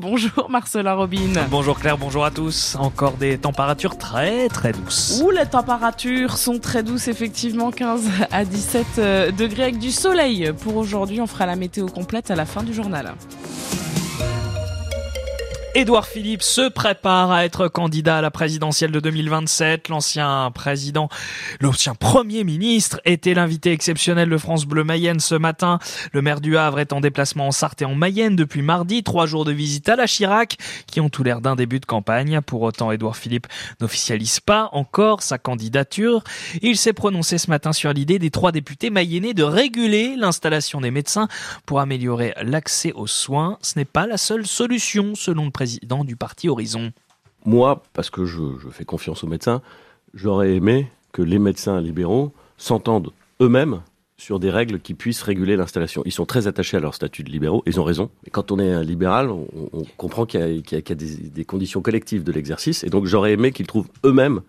Bonjour Marcela Robin. Bonjour Claire, bonjour à tous. Encore des températures très très douces. Où les températures sont très douces effectivement, 15 à 17 euh, degrés avec du soleil. Pour aujourd'hui, on fera la météo complète à la fin du journal. Édouard Philippe se prépare à être candidat à la présidentielle de 2027. L'ancien président, l'ancien premier ministre était l'invité exceptionnel de France Bleu Mayenne ce matin. Le maire du Havre est en déplacement en Sarthe et en Mayenne depuis mardi. Trois jours de visite à la Chirac qui ont tout l'air d'un début de campagne. Pour autant, Édouard Philippe n'officialise pas encore sa candidature. Il s'est prononcé ce matin sur l'idée des trois députés mayennais de réguler l'installation des médecins pour améliorer l'accès aux soins. Ce n'est pas la seule solution selon le président du parti Horizon. Moi, parce que je, fais confiance aux médecins, j'aurais aimé que les médecins libéraux s'entendent eux-mêmes sur des règles qui puissent réguler l'installation. Ils sont très attachés à leur statut de libéraux, ils ont raison. Mais quand on est un libéral, on, comprend qu'il y a, des, conditions collectives de l'exercice, et donc j'aurais aimé qu'ils trouvent eux-mêmes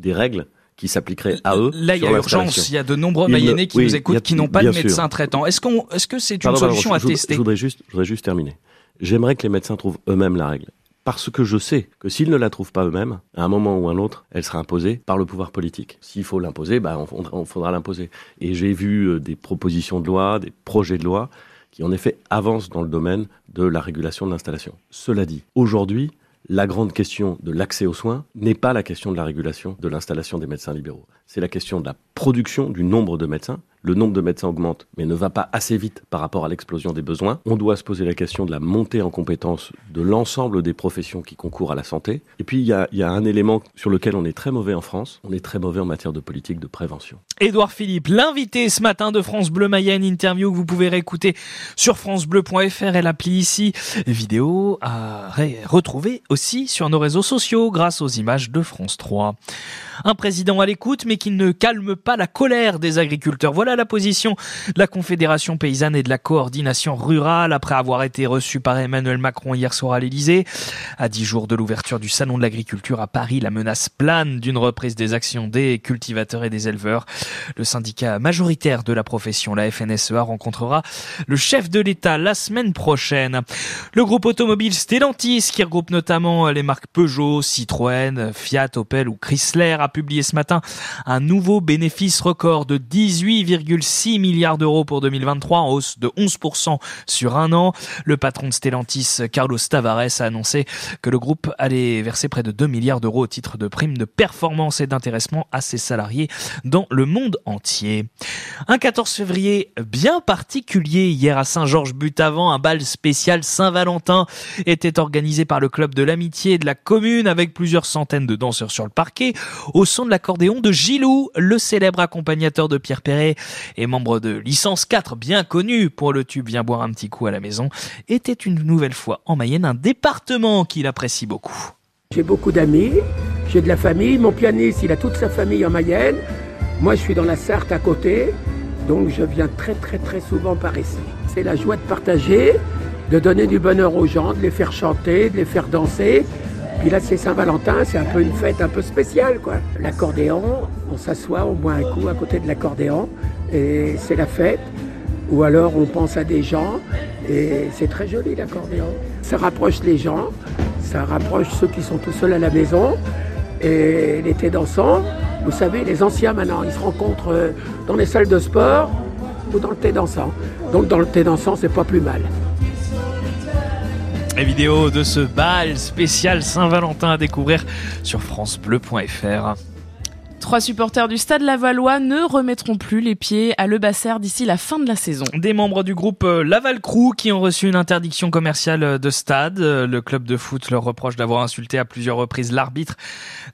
des règles qui s'appliqueraient à eux. Là, il y a urgence. Il y a de nombreux Mayennais qui nous écoutent, qui n'ont pas de médecin traitant. Est-ce qu'on, est-ce que c'est une solution à tester? je voudrais juste, je voudrais juste terminer. J'aimerais que les médecins trouvent eux-mêmes la règle. Parce que je sais que s'ils ne la trouvent pas eux-mêmes, à un moment ou un autre, elle sera imposée par le pouvoir politique. S'il faut l'imposer, bah, on, faudra l'imposer. Et j'ai vu euh, des propositions de loi, des projets de loi qui en effet avancent dans le domaine de la régulation de l'installation. Cela dit, aujourd'hui, la grande question de l'accès aux soins n'est pas la question de la régulation de l'installation des médecins libéraux. C'est la question de la production du nombre de médecins le nombre de médecins augmente, mais ne va pas assez vite par rapport à l'explosion des besoins. On doit se poser la question de la montée en compétence de l'ensemble des professions qui concourent à la santé. Et puis, il y a, un élément sur lequel on est très mauvais en France. On est très mauvais en matière de politique de prévention. Édouard Philippe, l'invité ce matin de France Bleu Mayenne, interview que vous pouvez réécouter sur francebleu.fr et l'appli ici. Vidéo à retrouver aussi sur nos réseaux sociaux grâce aux images de France 3. Un président à l'écoute, mais qui ne calme pas la colère des agriculteurs. Voilà la position de la Confédération paysanne et de la coordination rurale après avoir été reçu par Emmanuel Macron hier soir à l'Elysée. À dix jours de l'ouverture du Salon de l'agriculture à Paris, la menace plane d'une reprise des actions des cultivateurs et des éleveurs. Le syndicat majoritaire de la profession, la FNSEA, rencontrera le chef de l'État la semaine prochaine. Le groupe automobile Stellantis, qui regroupe notamment les marques Peugeot, Citroën, Fiat, Opel ou Chrysler, a publié ce matin un nouveau bénéfice record de 18, 6 milliards d'euros pour 2023, en hausse de 11% sur un an. Le patron de Stellantis, Carlos Tavares, a annoncé que le groupe allait verser près de 2 milliards d'euros au titre de primes de performance et d'intéressement à ses salariés dans le monde entier. Un 14 février bien particulier hier à Saint-Georges-Butavant, un bal spécial Saint-Valentin était organisé par le club de l'amitié de la commune avec plusieurs centaines de danseurs sur le parquet au son de l'accordéon de Gilou, le célèbre accompagnateur de Pierre Perret et membre de Licence 4, bien connu pour le tube Viens boire un petit coup à la maison, était une nouvelle fois en Mayenne, un département qu'il apprécie beaucoup. J'ai beaucoup d'amis, j'ai de la famille, mon pianiste il a toute sa famille en Mayenne, moi je suis dans la Sarthe à côté, donc je viens très très très souvent par ici. C'est la joie de partager, de donner du bonheur aux gens, de les faire chanter, de les faire danser. Puis là, c'est Saint-Valentin, c'est un peu une fête un peu spéciale, quoi. L'accordéon, on s'assoit, on boit un coup à côté de l'accordéon, et c'est la fête. Ou alors on pense à des gens, et c'est très joli l'accordéon. Ça rapproche les gens, ça rapproche ceux qui sont tout seuls à la maison. Et l'été dansant, vous savez, les anciens maintenant, ils se rencontrent euh, dans les salles de sport ou dans le thé dansant. Donc dans le thé dansant, c'est pas plus mal. Les vidéos de ce bal spécial Saint-Valentin à découvrir sur francebleu.fr. Trois supporters du Stade Lavallois ne remettront plus les pieds à Le Basser d'ici la fin de la saison. Des membres du groupe euh, Laval Crew qui ont reçu une interdiction commerciale euh, de stade. Euh, le club de foot leur reproche d'avoir insulté à plusieurs reprises l'arbitre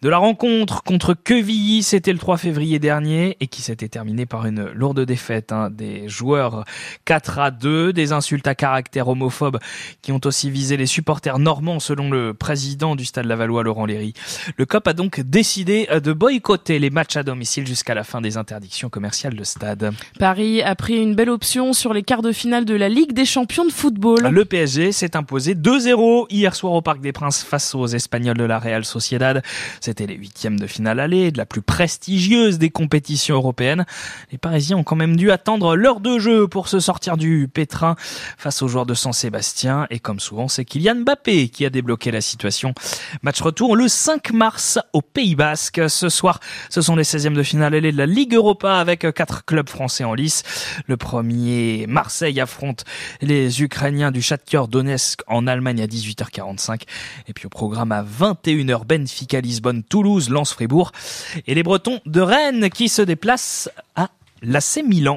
de la rencontre contre Quevilly. C'était le 3 février dernier et qui s'était terminé par une lourde défaite hein. des joueurs 4 à 2, des insultes à caractère homophobe qui ont aussi visé les supporters normands selon le président du Stade Lavallois Laurent Léry. Le COP a donc décidé de boycotter les matchs à domicile jusqu'à la fin des interdictions commerciales de stade. Paris a pris une belle option sur les quarts de finale de la Ligue des champions de football. Le PSG s'est imposé 2-0 hier soir au Parc des Princes face aux Espagnols de la Real Sociedad. C'était les huitièmes de finale aller de la plus prestigieuse des compétitions européennes. Les Parisiens ont quand même dû attendre l'heure de jeu pour se sortir du pétrin face aux joueurs de San Sébastien. Et comme souvent, c'est Kylian Mbappé qui a débloqué la situation. Match retour le 5 mars au Pays Basque. Ce soir, ce sont les 16e de finale aller de la Ligue Europa avec quatre clubs français en lice. Le premier, Marseille affronte les Ukrainiens du Shakhtar Donetsk en Allemagne à 18h45. Et puis au programme à 21h, Benfica Lisbonne, Toulouse, Lens Fribourg. Et les Bretons de Rennes qui se déplacent à l'AC Milan.